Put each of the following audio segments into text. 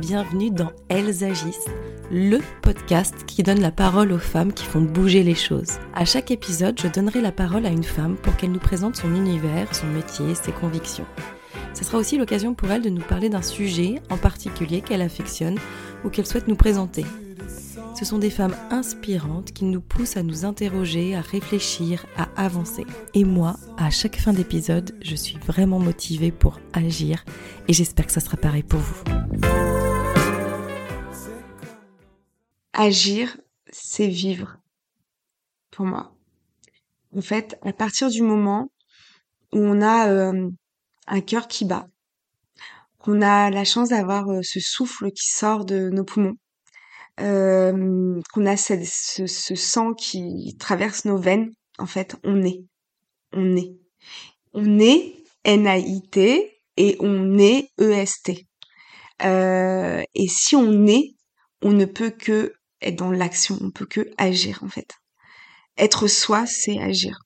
bienvenue dans Elles agissent, le podcast qui donne la parole aux femmes qui font bouger les choses. À chaque épisode, je donnerai la parole à une femme pour qu'elle nous présente son univers, son métier, ses convictions. Ce sera aussi l'occasion pour elle de nous parler d'un sujet en particulier qu'elle affectionne ou qu'elle souhaite nous présenter. Ce sont des femmes inspirantes qui nous poussent à nous interroger, à réfléchir, à avancer. Et moi, à chaque fin d'épisode, je suis vraiment motivée pour agir et j'espère que ça sera pareil pour vous. Agir, c'est vivre. Pour moi. En fait, à partir du moment où on a euh, un cœur qui bat, qu'on a la chance d'avoir euh, ce souffle qui sort de nos poumons, qu'on a ce, ce, sang qui traverse nos veines, en fait, on est. On est. On est N-A-I-T et on est E-S-T. Euh, et si on est, on ne peut que être dans l'action, on peut que agir en fait. Être soi, c'est agir.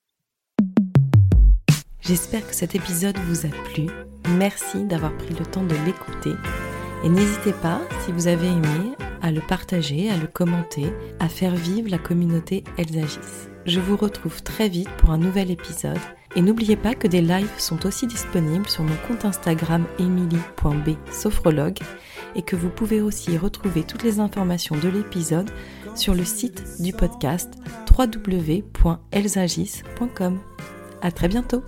J'espère que cet épisode vous a plu. Merci d'avoir pris le temps de l'écouter. Et n'hésitez pas, si vous avez aimé, à le partager, à le commenter, à faire vivre la communauté Elles agissent. Je vous retrouve très vite pour un nouvel épisode et n'oubliez pas que des lives sont aussi disponibles sur mon compte Instagram emily.b et que vous pouvez aussi retrouver toutes les informations de l'épisode sur le site du podcast www.elsagis.com. À très bientôt!